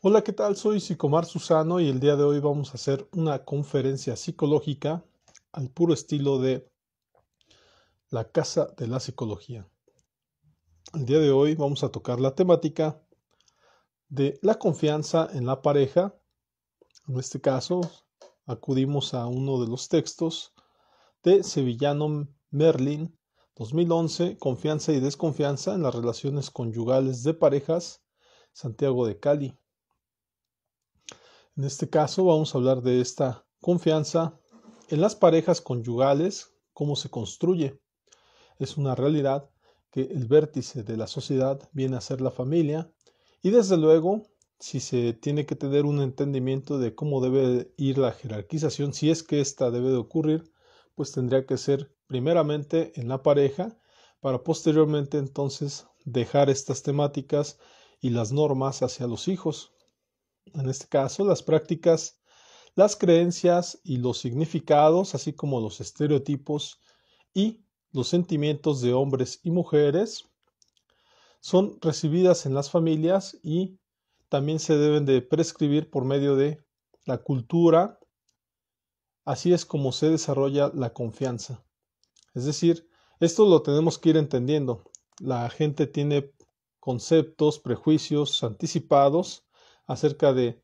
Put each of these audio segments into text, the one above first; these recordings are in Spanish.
Hola, ¿qué tal? Soy Psicomar Susano y el día de hoy vamos a hacer una conferencia psicológica al puro estilo de la Casa de la Psicología. El día de hoy vamos a tocar la temática de la confianza en la pareja. En este caso, acudimos a uno de los textos de Sevillano Merlin 2011, Confianza y desconfianza en las relaciones conyugales de parejas, Santiago de Cali. En este caso vamos a hablar de esta confianza en las parejas conyugales, cómo se construye. Es una realidad que el vértice de la sociedad viene a ser la familia y desde luego si se tiene que tener un entendimiento de cómo debe ir la jerarquización, si es que ésta debe de ocurrir, pues tendría que ser primeramente en la pareja para posteriormente entonces dejar estas temáticas y las normas hacia los hijos en este caso, las prácticas, las creencias y los significados, así como los estereotipos y los sentimientos de hombres y mujeres, son recibidas en las familias y también se deben de prescribir por medio de la cultura. Así es como se desarrolla la confianza. Es decir, esto lo tenemos que ir entendiendo. La gente tiene conceptos, prejuicios anticipados acerca de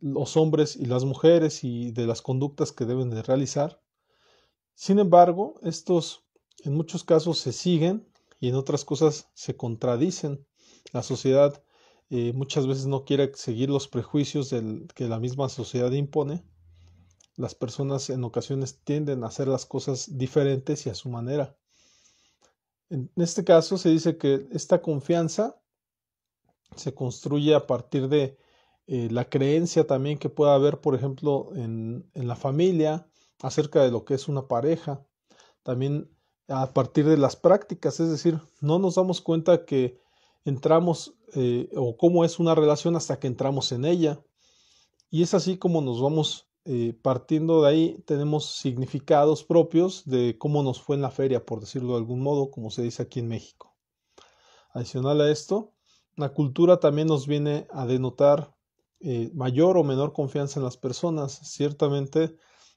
los hombres y las mujeres y de las conductas que deben de realizar. Sin embargo, estos en muchos casos se siguen y en otras cosas se contradicen. La sociedad eh, muchas veces no quiere seguir los prejuicios que la misma sociedad impone. Las personas en ocasiones tienden a hacer las cosas diferentes y a su manera. En este caso se dice que esta confianza se construye a partir de eh, la creencia también que pueda haber, por ejemplo, en, en, la familia acerca de lo que es una pareja, también a partir de las prácticas, es decir, no nos damos cuenta que entramos eh, o cómo es una relación hasta que entramos en ella. Y es así como nos vamos eh, partiendo de ahí, tenemos significados propios de cómo nos fue en la feria, por decirlo de algún modo, como se dice aquí en México. Adicional a esto, la cultura también nos viene a denotar eh, mayor o menor confianza en las personas. Ciertamente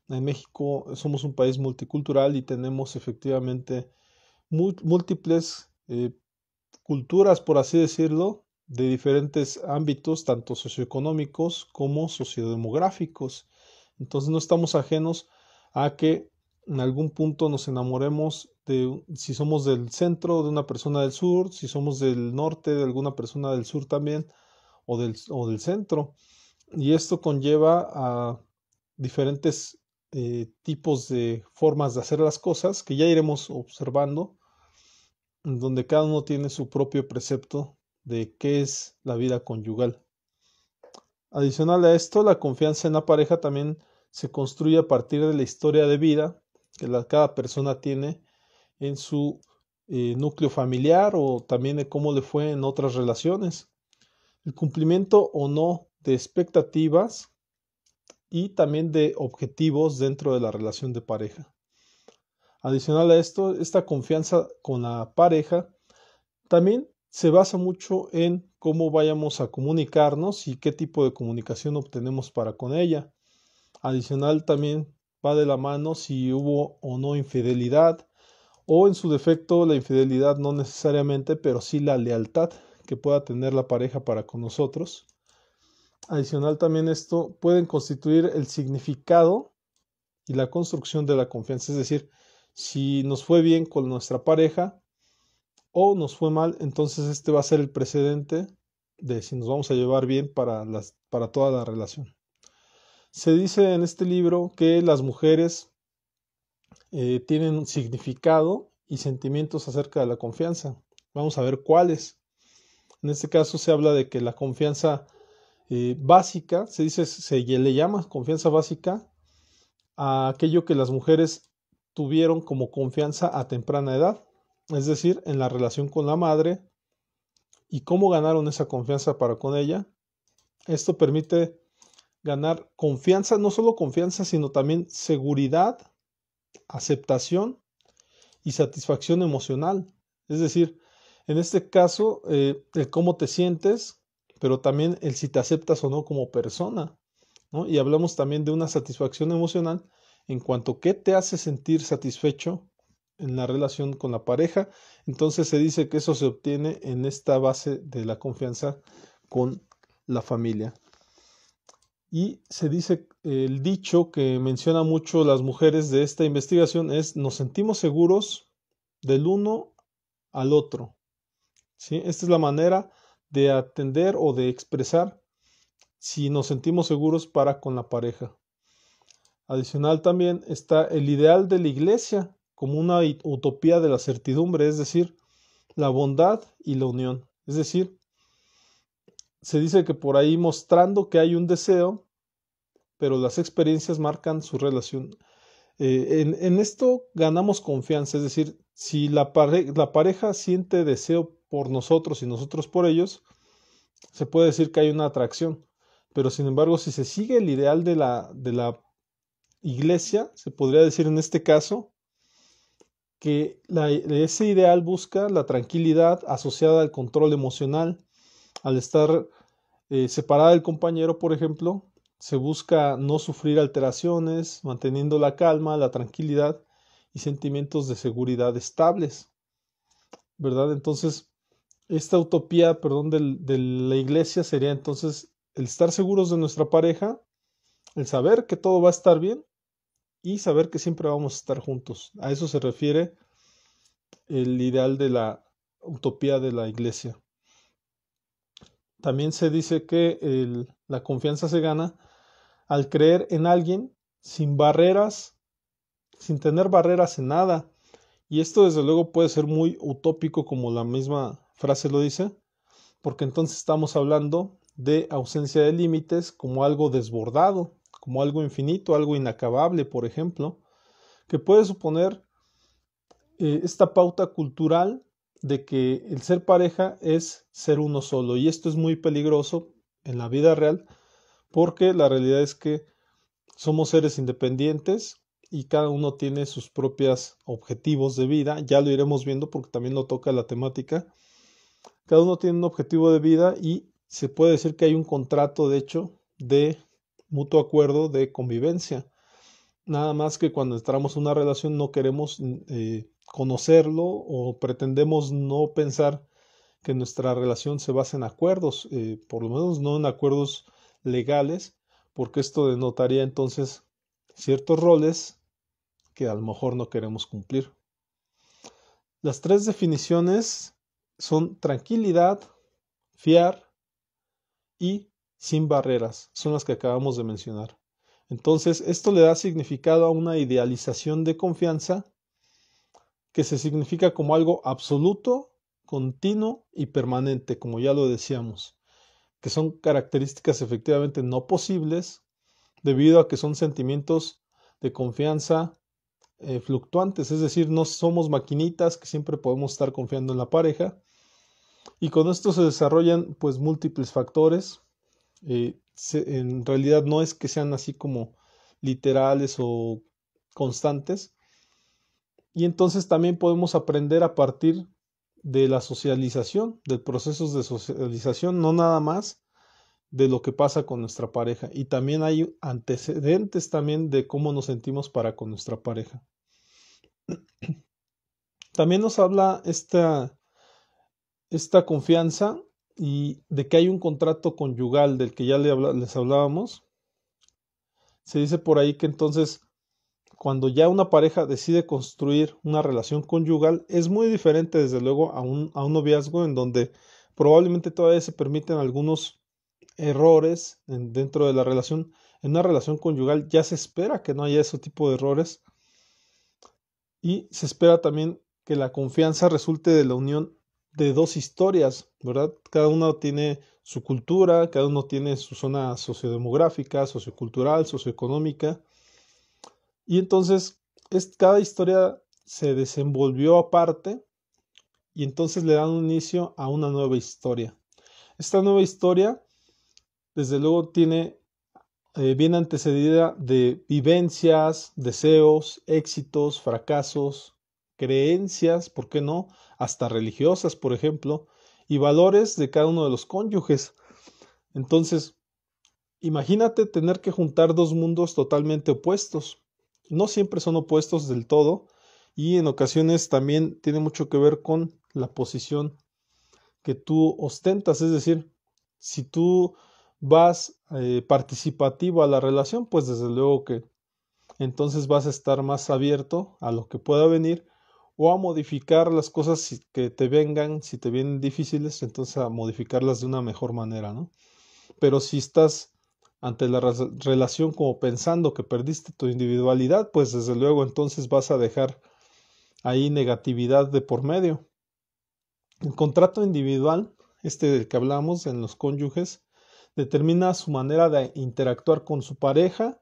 en México somos un país multicultural y tenemos efectivamente múltiples eh, culturas, por así decirlo, de diferentes ámbitos, tanto socioeconómicos como sociodemográficos. Entonces no estamos ajenos a que en algún punto nos enamoremos de si somos del centro de una persona del sur, si somos del norte de alguna persona del sur también, o del, o del centro. Y esto conlleva a diferentes eh, tipos de formas de hacer las cosas que ya iremos observando, donde cada uno tiene su propio precepto de qué es la vida conyugal. Adicional a esto, la confianza en la pareja también se construye a partir de la historia de vida que la, cada persona tiene en su eh, núcleo familiar o también de cómo le fue en otras relaciones. El cumplimiento o no de expectativas y también de objetivos dentro de la relación de pareja. Adicional a esto, esta confianza con la pareja también se basa mucho en cómo vayamos a comunicarnos y qué tipo de comunicación obtenemos para con ella. Adicional también va de la mano si hubo o no infidelidad o en su defecto la infidelidad no necesariamente, pero sí la lealtad que pueda tener la pareja para con nosotros. Adicional también esto pueden constituir el significado y la construcción de la confianza, es decir, si nos fue bien con nuestra pareja o nos fue mal, entonces este va a ser el precedente de si nos vamos a llevar bien para, las, para toda la relación. Se dice en este libro que las mujeres eh, tienen significado y sentimientos acerca de la confianza. Vamos a ver cuáles. En este caso se habla de que la confianza eh, básica, se dice, se le llama confianza básica a aquello que las mujeres tuvieron como confianza a temprana edad, es decir, en la relación con la madre y cómo ganaron esa confianza para con ella. Esto permite ganar confianza, no solo confianza, sino también seguridad, aceptación y satisfacción emocional. Es decir, en este caso, eh, el cómo te sientes pero también el si te aceptas o no como persona. ¿no? Y hablamos también de una satisfacción emocional en cuanto a qué te hace sentir satisfecho en la relación con la pareja. Entonces se dice que eso se obtiene en esta base de la confianza con la familia. Y se dice el dicho que menciona mucho las mujeres de esta investigación es nos sentimos seguros del uno al otro. ¿Sí? Esta es la manera de atender o de expresar si nos sentimos seguros para con la pareja. Adicional también está el ideal de la iglesia como una utopía de la certidumbre, es decir, la bondad y la unión. Es decir, se dice que por ahí mostrando que hay un deseo, pero las experiencias marcan su relación. Eh, en, en, esto ganamos confianza, es decir, si la, la pareja siente deseo por nosotros y nosotros por ellos, se puede decir que hay una atracción. Pero sin embargo, si se sigue el ideal de la, de la iglesia, se podría decir en este caso que ese ideal busca la tranquilidad asociada al control emocional. Al estar eh, separada del compañero, por ejemplo, se busca no sufrir alteraciones, manteniendo la calma, la tranquilidad y sentimientos de seguridad estables. ¿Verdad? Entonces, esta utopía, perdón, de la iglesia sería entonces el estar seguros de nuestra pareja, el saber que todo va a estar bien y saber que siempre vamos a estar juntos. A eso se refiere el ideal de la utopía de la iglesia. También se dice que la confianza se gana al creer en alguien sin barreras, sin tener barreras en nada. Y esto desde luego puede ser muy utópico como la misma frase lo dice, porque entonces estamos hablando de ausencia de límites como algo desbordado, como algo infinito, algo inacabable, por ejemplo, que puede suponer eh, esta pauta cultural de que el ser pareja es ser uno solo. Y esto es muy peligroso en la vida real porque la realidad es que somos seres independientes y cada uno tiene sus propios objetivos de vida. Ya lo iremos viendo porque también lo toca la temática. Cada uno tiene un objetivo de vida y se puede decir que hay un contrato, de hecho, de mutuo acuerdo de convivencia. Nada más que cuando entramos en una relación no queremos eh, conocerlo o pretendemos no pensar que nuestra relación se basa en acuerdos, eh, por lo menos no en acuerdos legales, porque esto denotaría entonces ciertos roles que a lo mejor no queremos cumplir. Las tres definiciones son tranquilidad, fiar y sin barreras, son las que acabamos de mencionar. Entonces, esto le da significado a una idealización de confianza que se significa como algo absoluto, continuo y permanente, como ya lo decíamos, que son características efectivamente no posibles debido a que son sentimientos de confianza eh, fluctuantes, es decir, no somos maquinitas que siempre podemos estar confiando en la pareja, y con esto se desarrollan pues múltiples factores. Eh, en realidad no es que sean así como literales o constantes. Y entonces también podemos aprender a partir de la socialización, de procesos de socialización, no nada más de lo que pasa con nuestra pareja. Y también hay antecedentes también de cómo nos sentimos para con nuestra pareja. También nos habla esta esta confianza y de que hay un contrato conyugal del que ya les hablábamos, se dice por ahí que entonces cuando ya una pareja decide construir una relación conyugal es muy diferente desde luego a un, a un noviazgo en donde probablemente todavía se permiten algunos errores dentro de la relación. En una relación conyugal ya se espera que no haya ese tipo de errores y se espera también que la confianza resulte de la unión de dos historias, ¿verdad? Cada uno tiene su cultura, cada uno tiene su zona sociodemográfica, sociocultural, socioeconómica. Y entonces es, cada historia se desenvolvió aparte y entonces le dan un inicio a una nueva historia. Esta nueva historia, desde luego, tiene eh, bien antecedida de vivencias, deseos, éxitos, fracasos, creencias, ¿por qué no? Hasta religiosas, por ejemplo, y valores de cada uno de los cónyuges. Entonces, imagínate tener que juntar dos mundos totalmente opuestos. No siempre son opuestos del todo y en ocasiones también tiene mucho que ver con la posición que tú ostentas, es decir, si tú vas eh, participativo a la relación, pues desde luego que entonces vas a estar más abierto a lo que pueda venir o a modificar las cosas que te vengan, si te vienen difíciles, entonces a modificarlas de una mejor manera, ¿no? Pero si estás ante la relación como pensando que perdiste tu individualidad, pues desde luego entonces vas a dejar ahí negatividad de por medio. El contrato individual, este del que hablamos en los cónyuges, determina su manera de interactuar con su pareja,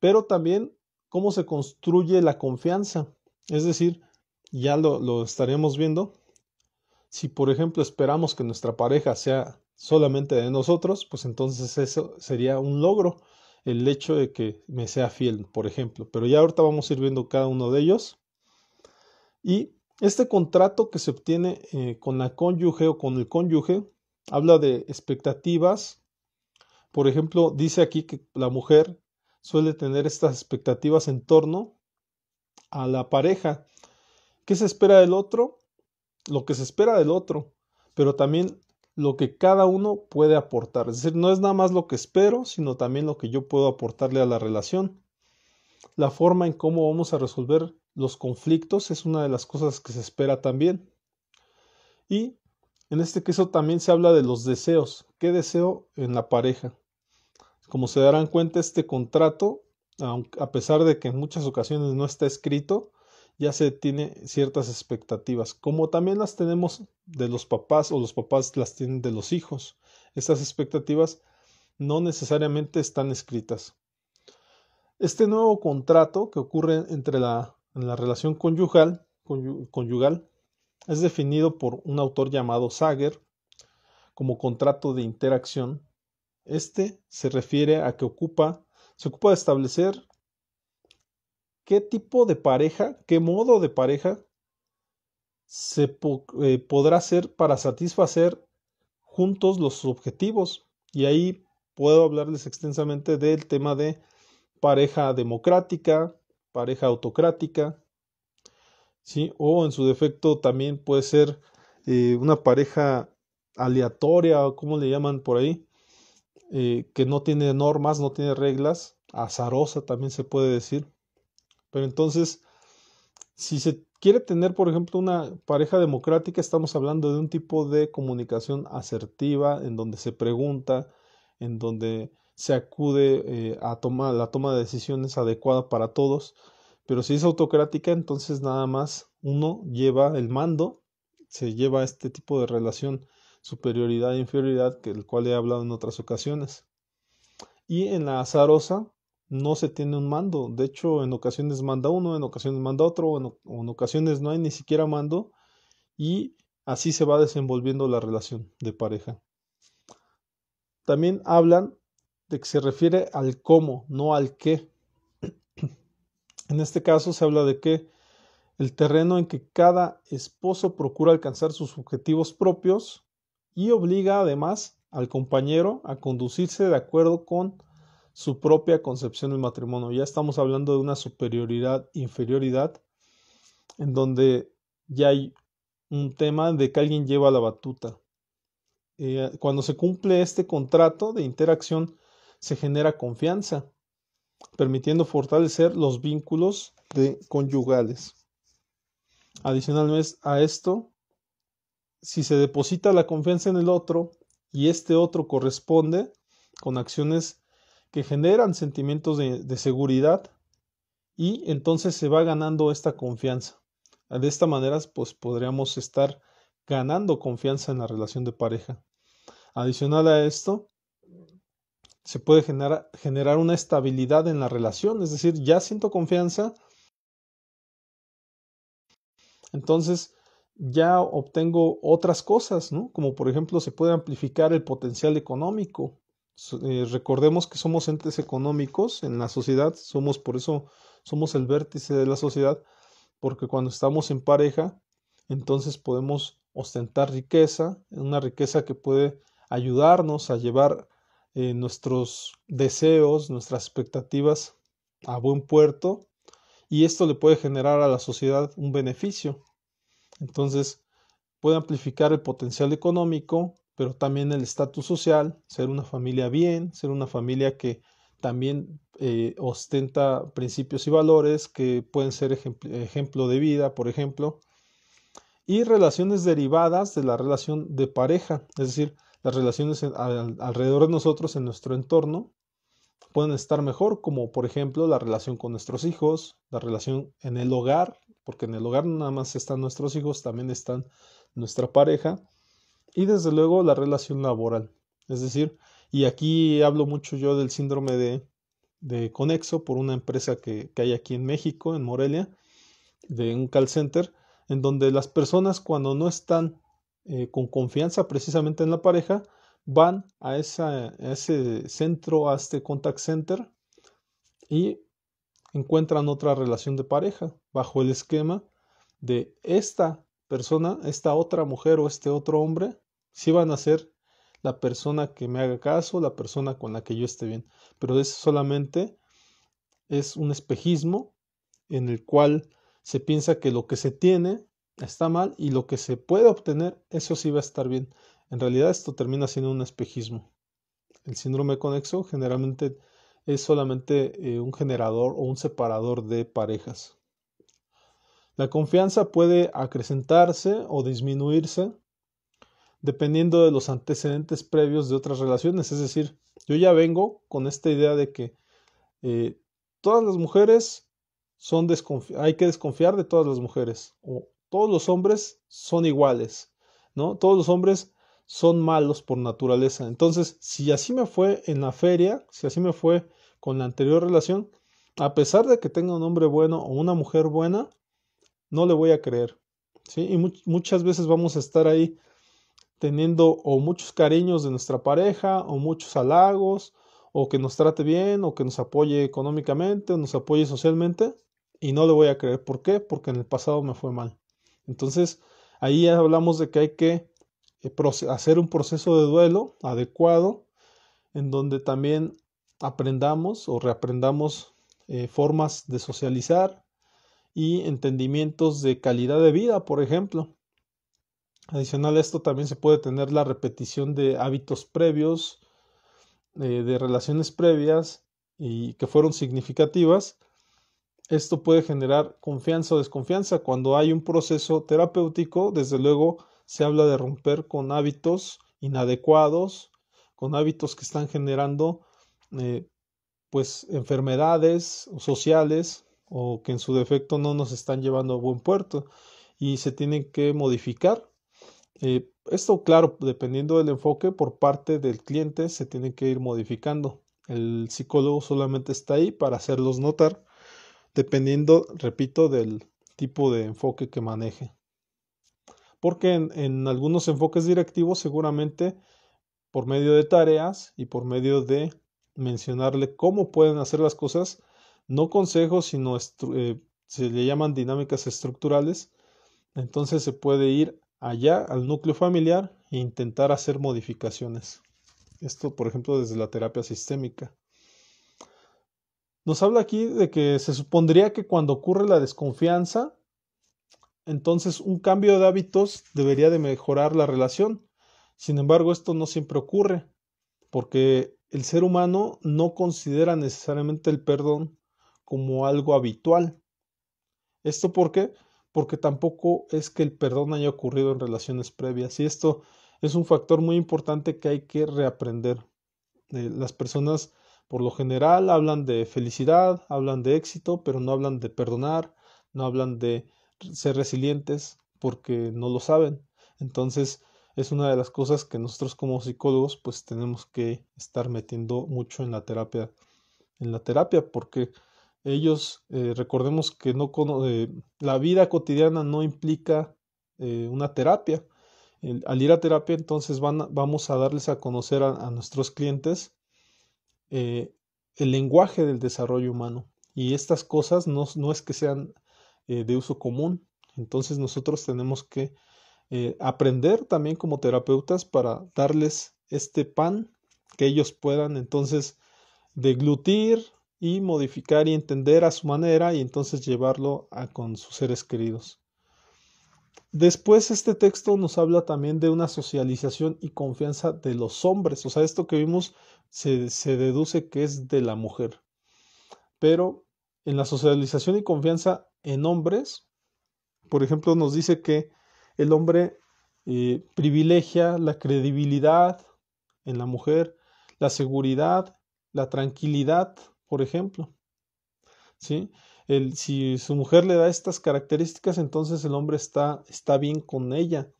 pero también cómo se construye la confianza. Es decir, ya lo, lo estaremos viendo, si por ejemplo esperamos que nuestra pareja sea solamente de nosotros, pues entonces eso sería un logro, el hecho de que me sea fiel, por ejemplo. Pero ya ahorita vamos a ir viendo cada uno de ellos. Y este contrato que se obtiene eh, con la cónyuge o con el cónyuge habla de expectativas. Por ejemplo, dice aquí que la mujer suele tener estas expectativas en torno a la pareja. ¿Qué se espera del otro? Lo que se espera del otro, pero también lo que cada uno puede aportar. Es decir, no es nada más lo que espero, sino también lo que yo puedo aportarle a la relación. La forma en cómo vamos a resolver los conflictos es una de las cosas que se espera también. Y en este caso también se habla de los deseos. ¿Qué deseo en la pareja? Como se darán cuenta, este contrato, a pesar de que en muchas ocasiones no está escrito, ya se tiene ciertas expectativas, como también las tenemos de los papás o los papás las tienen de los hijos. Estas expectativas no necesariamente están escritas. Este nuevo contrato que ocurre entre la, en la relación conyugal, es definido por un autor llamado Sager como contrato de interacción. Este se refiere a que se ocupa de establecer qué tipo de pareja, qué modo de pareja se eh, podrá hacer para satisfacer juntos los objetivos. Y ahí puedo hablarles extensamente del tema de pareja democrática, pareja autocrática, ¿sí? o en su defecto también puede ser eh, una pareja aleatoria, o como le llaman por ahí, eh, que no tiene normas, no tiene reglas, azarosa también se puede decir. Pero entonces, si se quiere tener, por ejemplo, una pareja democrática, estamos hablando de un tipo de comunicación asertiva, en donde se pregunta, en donde se acude eh, a tomar la toma de decisiones adecuada para todos. Pero si es autocrática, entonces nada más uno lleva el mando, se lleva este tipo de relación superioridad e inferioridad, que cual he hablado en otras ocasiones. Y en la azarosa, no se tiene un mando. De hecho, en ocasiones manda uno, en ocasiones manda otro, en, en ocasiones no hay ni siquiera mando y así se va desenvolviendo la relación de pareja. También hablan de que se refiere al cómo, no al qué. En este caso se habla de que el terreno en que cada esposo procura alcanzar sus objetivos propios y obliga además al compañero a conducirse de acuerdo con su propia concepción del matrimonio. Ya estamos hablando de una superioridad, inferioridad, en donde ya hay un tema de que alguien lleva la batuta. Eh, cuando se cumple este contrato de interacción, se genera confianza, permitiendo fortalecer los vínculos de conyugales. Adicionalmente a esto, si se deposita la confianza en el otro y este otro corresponde con acciones que generan sentimientos de, seguridad y entonces se va ganando esta confianza. De esta manera, pues podríamos estar ganando confianza en la relación de pareja. Adicional a esto, se puede generar, una estabilidad en la relación, es decir, ya siento confianza, entonces ya obtengo otras cosas. Como por ejemplo se puede amplificar el potencial económico, eh, recordemos que somos entes económicos en la sociedad, somos por eso somos el vértice de la sociedad, porque cuando estamos en pareja, entonces podemos ostentar riqueza, una riqueza que puede ayudarnos a llevar eh, nuestros deseos, nuestras expectativas a buen puerto y esto le puede generar a la sociedad un beneficio. Entonces, puede amplificar el potencial económico, pero también el estatus social, ser una familia bien, ser una familia que también eh, ostenta principios y valores que pueden ser ejemplo de vida, por ejemplo, y relaciones derivadas de la relación de pareja, es decir, las relaciones alrededor de nosotros en nuestro entorno pueden estar mejor, como por ejemplo la relación con nuestros hijos, la relación en el hogar, porque en el hogar no nada más están nuestros hijos, también están nuestra pareja, y desde luego la relación laboral. Es decir, y aquí hablo mucho yo del síndrome de, de Conexo por una empresa que, que hay aquí en México, en Morelia, de un call center, en donde las personas cuando no están eh, con confianza precisamente en la pareja, van a, ese centro, a este contact center y encuentran otra relación de pareja bajo el esquema de esta persona, esta otra mujer o este otro hombre, si van a ser la persona que me haga caso, la persona con la que yo esté bien. Pero eso solamente es un espejismo en el cual se piensa que lo que se tiene está mal y lo que se puede obtener, eso sí va a estar bien. En realidad esto termina siendo un espejismo. El síndrome conexo generalmente es solamente eh, un generador o un separador de parejas. La confianza puede acrecentarse o disminuirse dependiendo de los antecedentes previos de otras relaciones. Es decir, yo ya vengo con esta idea de que eh, todas las mujeres son hay que desconfiar de todas las mujeres o todos los hombres son iguales, ¿no? Todos los hombres son malos por naturaleza. Entonces, si así me fue en la feria, si así me fue con la anterior relación, a pesar de que tenga un hombre bueno o una mujer buena, no le voy a creer. ¿sí? Y muchas veces vamos a estar ahí teniendo o muchos cariños de nuestra pareja, o muchos halagos, o que nos trate bien, o que nos apoye económicamente, o nos apoye socialmente, y no le voy a creer. ¿Por qué? Porque en el pasado me fue mal. Entonces, ahí hablamos de que hay que eh, hacer un proceso de duelo adecuado, en donde también aprendamos o reaprendamos eh, formas de socializar y entendimientos de calidad de vida, por ejemplo. Adicional a esto también se puede tener la repetición de hábitos previos, eh, de relaciones previas y que fueron significativas esto puede generar confianza o desconfianza. Cuando hay un proceso terapéutico, desde luego se habla de romper con hábitos inadecuados, con hábitos que están generando eh, pues enfermedades sociales o que en su defecto no nos están llevando a buen puerto y se tienen que modificar. Eh, esto, claro, dependiendo del enfoque por parte del cliente, se tiene que ir modificando. El psicólogo solamente está ahí para hacerlos notar dependiendo, repito, del tipo de enfoque que maneje. Porque en, algunos enfoques directivos seguramente por medio de tareas y por medio de mencionarle cómo pueden hacer las cosas, no consejos, sino eh, se le llaman dinámicas estructurales, entonces se puede ir allá al núcleo familiar e intentar hacer modificaciones. Esto, por ejemplo, desde la terapia sistémica. Nos habla aquí de que se supondría que cuando ocurre la desconfianza, entonces un cambio de hábitos debería de mejorar la relación. Sin embargo, esto no siempre ocurre, porque el ser humano no considera necesariamente el perdón como algo habitual. ¿Esto por qué? Porque tampoco es que el perdón haya ocurrido en relaciones previas. Y esto es un factor muy importante que hay que reaprender. Eh, las personas por lo general hablan de felicidad, hablan de éxito, pero no hablan de perdonar, no hablan de ser resilientes porque no lo saben. Entonces es una de las cosas que nosotros como psicólogos pues tenemos que estar metiendo mucho en la terapia, en la terapia porque ellos eh, recordemos que no eh, la vida cotidiana no implica eh, una terapia. al ir a terapia entonces van, vamos a darles a conocer a nuestros clientes eh, el lenguaje del desarrollo humano. Y estas cosas no, no es que sean de uso común. Entonces nosotros tenemos que aprender también como terapeutas para darles este pan que ellos puedan entonces deglutir y modificar y entender a su manera y entonces llevarlo a con sus seres queridos. Después este texto nos habla también de una socialización y confianza de los hombres, o sea, esto que vimos se, deduce que es de la mujer. Pero en la socialización y confianza en hombres, por ejemplo, nos dice que el hombre eh, privilegia la credibilidad en la mujer, la seguridad, la tranquilidad, por ejemplo. ¿Sí? El, si su mujer le da estas características, entonces el hombre está, está bien con ella.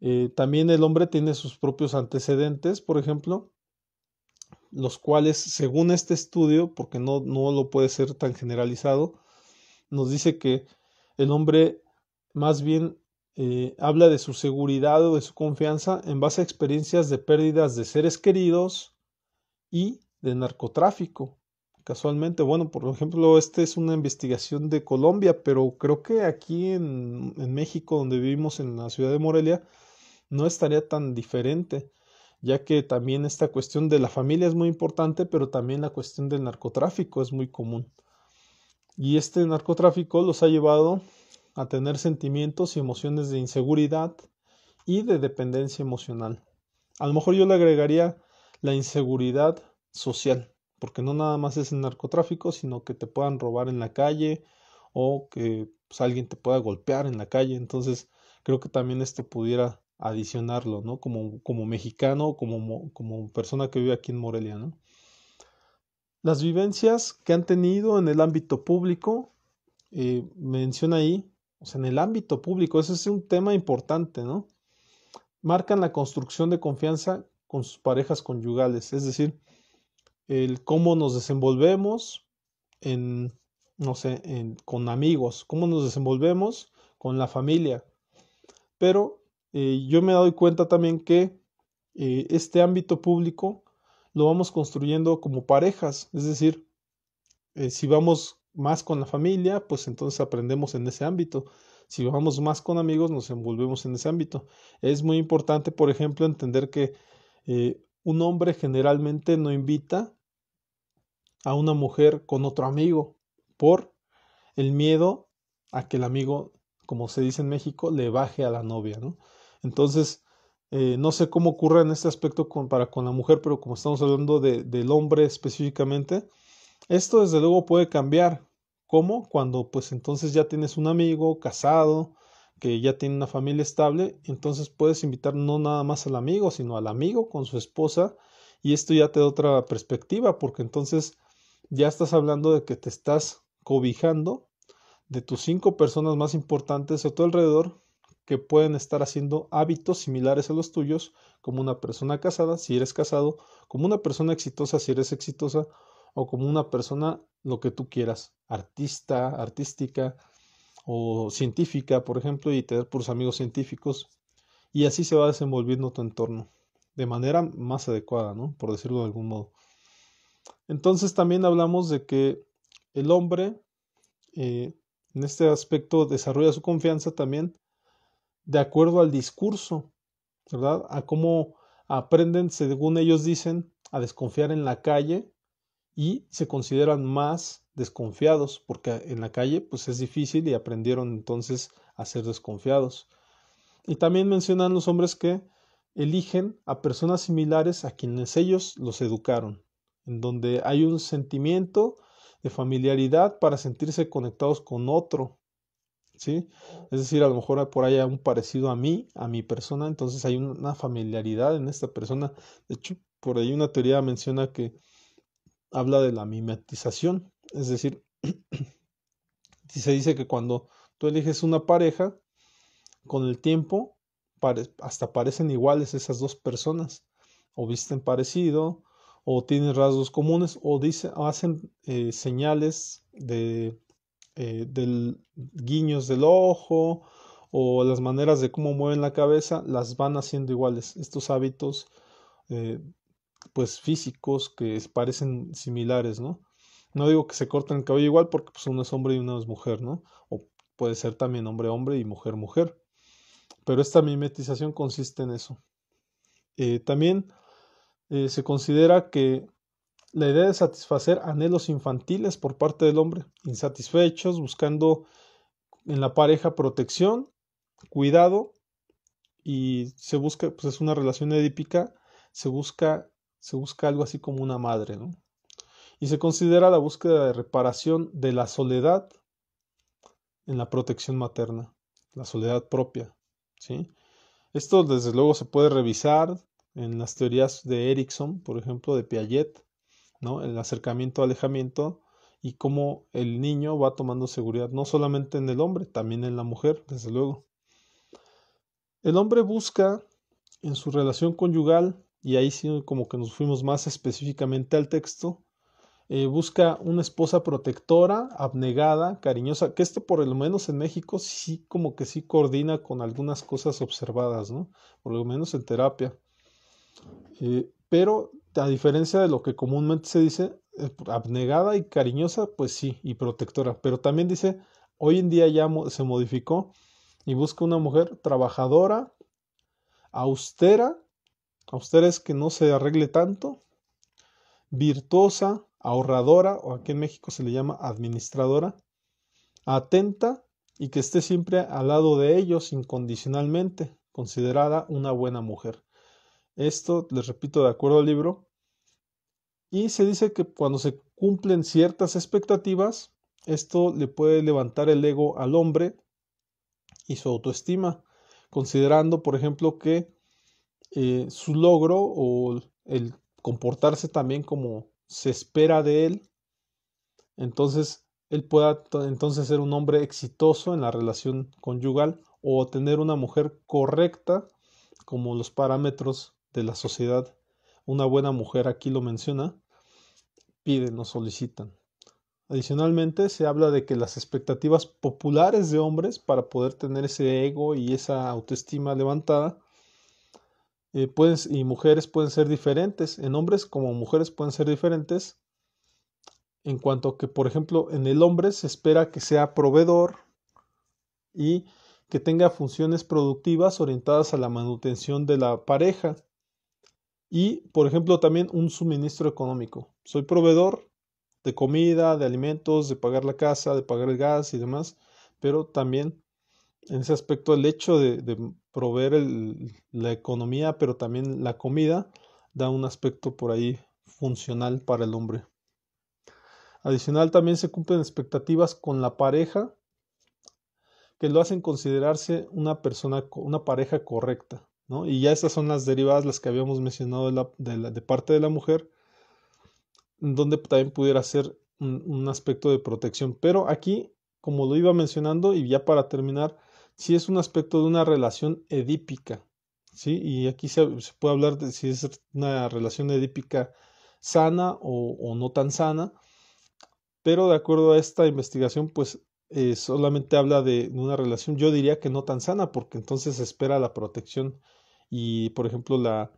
Eh, también el hombre tiene sus propios antecedentes, por ejemplo, los cuales, según este estudio, porque no, no lo puede ser tan generalizado, nos dice que el hombre más bien eh, habla de su seguridad o de su confianza en base a experiencias de pérdidas de seres queridos y de narcotráfico casualmente. Bueno, por ejemplo, esta es una investigación de Colombia, pero creo que aquí en, en, México, donde vivimos en la ciudad de Morelia, no estaría tan diferente, ya que también esta cuestión de la familia es muy importante, pero también la cuestión del narcotráfico es muy común. Y este narcotráfico los ha llevado a tener sentimientos y emociones de inseguridad y de dependencia emocional. A lo mejor yo le agregaría la inseguridad social porque no nada más es el narcotráfico, sino que te puedan robar en la calle o que pues, alguien te pueda golpear en la calle. Entonces, creo que también esto pudiera adicionarlo, ¿no? Como, como mexicano, como, como persona que vive aquí en Morelia, ¿no? Las vivencias que han tenido en el ámbito público, eh, menciona ahí, o sea, en el ámbito público, ese es un tema importante, ¿no? Marcan la construcción de confianza con sus parejas conyugales, es decir, el cómo nos desenvolvemos en, no sé, con amigos, cómo nos desenvolvemos con la familia. Pero eh, yo me doy cuenta también que eh, este ámbito público lo vamos construyendo como parejas, es decir, eh, si vamos más con la familia, pues entonces aprendemos en ese ámbito. Si vamos más con amigos, nos envolvemos en ese ámbito. Es muy importante, por ejemplo, entender que un hombre generalmente no invita a una mujer con otro amigo por el miedo a que el amigo, como se dice en México, le baje a la novia, ¿no? Entonces, eh, no sé cómo ocurre en este aspecto con, para con la mujer, pero como estamos hablando de, del hombre específicamente, esto desde luego puede cambiar. ¿Cómo? Cuando pues entonces ya tienes un amigo casado, que ya tiene una familia estable, entonces puedes invitar no nada más al amigo, sino al amigo con su esposa, y esto ya te da otra perspectiva, porque entonces ya estás hablando de que te estás cobijando de tus cinco personas más importantes a tu alrededor que pueden estar haciendo hábitos similares a los tuyos, como una persona casada, si eres casado, como una persona exitosa, si eres exitosa, o como una persona, lo que tú quieras, artista, artística o científica, por ejemplo, y tener por amigos científicos, y así se va desenvolviendo tu entorno, de manera más adecuada, ¿no? Por decirlo de algún modo. Entonces también hablamos de que el hombre eh, en este aspecto desarrolla su confianza también de acuerdo al discurso, ¿verdad? A cómo aprenden, según ellos dicen, a desconfiar en la calle y se consideran más desconfiados, porque en la calle pues es difícil y aprendieron entonces a ser desconfiados. Y también mencionan los hombres que eligen a personas similares a quienes ellos los educaron en donde hay un sentimiento de familiaridad para sentirse conectados con otro, ¿sí? Es decir, a lo mejor por ahí hay un parecido a mí, a mi persona, entonces hay una familiaridad en esta persona. De hecho, por ahí una teoría menciona que habla de la mimetización, es decir, se dice que cuando tú eliges una pareja, con el tiempo hasta parecen iguales esas dos personas, o visten parecido, o tienen rasgos comunes o, hacen eh, señales de eh, del, guiños del ojo o las maneras de cómo mueven la cabeza las van haciendo iguales. Estos hábitos eh, pues físicos que parecen similares no no digo que se corten el cabello igual porque pues uno es hombre y uno es mujer no o puede ser también hombre hombre y mujer mujer. Pero esta mimetización consiste en eso. También eh, se considera que la idea de satisfacer anhelos infantiles por parte del hombre, insatisfechos, buscando en la pareja protección, cuidado y se busca, pues es una relación edípica, se busca, se busca algo así como una madre, ¿no? Y se considera la búsqueda de reparación de la soledad en la protección materna, la soledad propia, ¿sí? Esto desde luego se puede revisar en las teorías de Erickson, por ejemplo, de Piaget, ¿no? El acercamiento-alejamiento y cómo el niño va tomando seguridad no solamente en el hombre, también en la mujer, desde luego. El hombre busca en su relación conyugal, y ahí sí como que nos fuimos más específicamente al texto, eh, busca una esposa protectora, abnegada, cariñosa, que esto por lo menos en México sí como que sí coordina con algunas cosas observadas, ¿no? Por lo menos en terapia. Eh, pero a diferencia de lo que comúnmente se dice, eh, abnegada y cariñosa, pues sí, y protectora. Pero también dice, hoy en día ya se modificó y busca una mujer trabajadora, austera, austera es que no se arregle tanto, virtuosa, ahorradora, o aquí en México se le llama administradora, atenta y que esté siempre al lado de ellos incondicionalmente, considerada una buena mujer. Esto, les repito, de acuerdo al libro, y se dice que cuando se cumplen ciertas expectativas, esto le puede levantar el ego al hombre y su autoestima, considerando, por ejemplo, que eh, su logro o el comportarse también como se espera de él, entonces él pueda entonces ser un hombre exitoso en la relación conyugal o tener una mujer correcta como los parámetros de la sociedad. Una buena mujer aquí lo menciona, piden o solicitan. Adicionalmente, se habla de que las expectativas populares de hombres para poder tener ese ego y esa autoestima levantada eh, y mujeres pueden ser diferentes. En hombres como mujeres pueden ser diferentes. En cuanto que, por ejemplo, en el hombre se espera que sea proveedor y que tenga funciones productivas orientadas a la manutención de la pareja. Y, por ejemplo, también un suministro económico. Soy proveedor, de comida, de alimentos, de pagar la casa, de pagar el gas y demás, pero también en ese aspecto el hecho de, proveer la economía, pero también la comida, da un aspecto por ahí funcional para el hombre. Adicional también se cumplen expectativas con la pareja que lo hacen considerarse una persona, una pareja correcta, Y ya estas son las derivadas, las que habíamos mencionado de, parte de la mujer, donde también pudiera ser un, aspecto de protección. Pero aquí, como lo iba mencionando, y ya para terminar, sí es un aspecto de una relación edípica. ¿sí? Y aquí se, puede hablar de si es una relación edípica sana o, no tan sana. Pero de acuerdo a esta investigación, pues eh, solamente habla de una relación, yo diría que no tan sana, porque entonces espera la protección y, por ejemplo, la,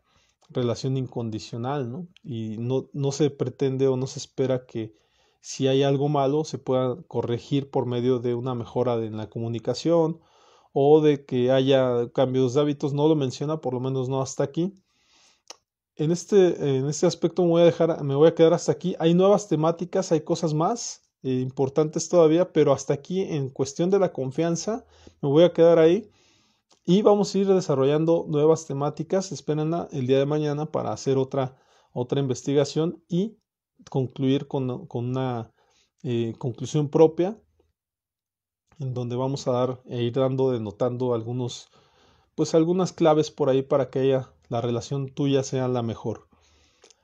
relación incondicional, ¿no? Y no, no se pretende o no se espera que si hay algo malo se pueda corregir por medio de una mejora en la comunicación o de que haya cambios de hábitos, no lo menciona, por lo menos no hasta aquí. En este, en este aspecto me voy a dejar, me voy a quedar hasta aquí. Hay nuevas temáticas, hay cosas más eh, importantes todavía, pero hasta aquí en cuestión de la confianza me voy a quedar ahí. Y vamos a ir desarrollando nuevas temáticas. Espérenla el día de mañana para hacer otra, otra investigación y concluir con, una eh, conclusión propia en donde vamos a dar e ir dando, denotando algunos, pues algunas claves por ahí para que la relación tuya sea la mejor.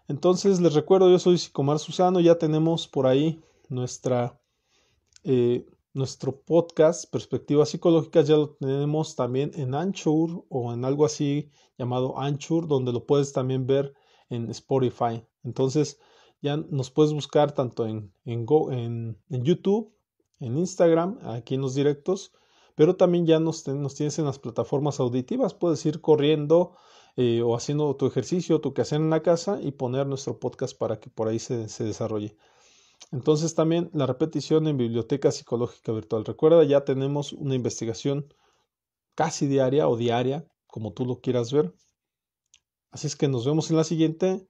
Entonces les recuerdo, yo soy Sicomar Susano, ya tenemos por ahí nuestra eh, nuestro podcast Perspectivas Psicológicas ya lo tenemos también en Anchor o en algo así llamado Anchor, donde lo puedes también ver en Spotify. Entonces ya nos puedes buscar tanto en, en, en, YouTube, en Instagram, aquí en los directos, pero también ya nos, nos tienes en las plataformas auditivas. Puedes ir corriendo eh, o haciendo tu ejercicio, tu quehacer en la casa y poner nuestro podcast para que por ahí se, se desarrolle. Entonces también la repetición en biblioteca psicológica virtual. Recuerda, ya tenemos una investigación casi diaria o diaria, como tú lo quieras ver. Así es que nos vemos en la siguiente.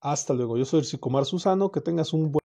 Hasta luego. Yo soy el Susano. Que tengas un buen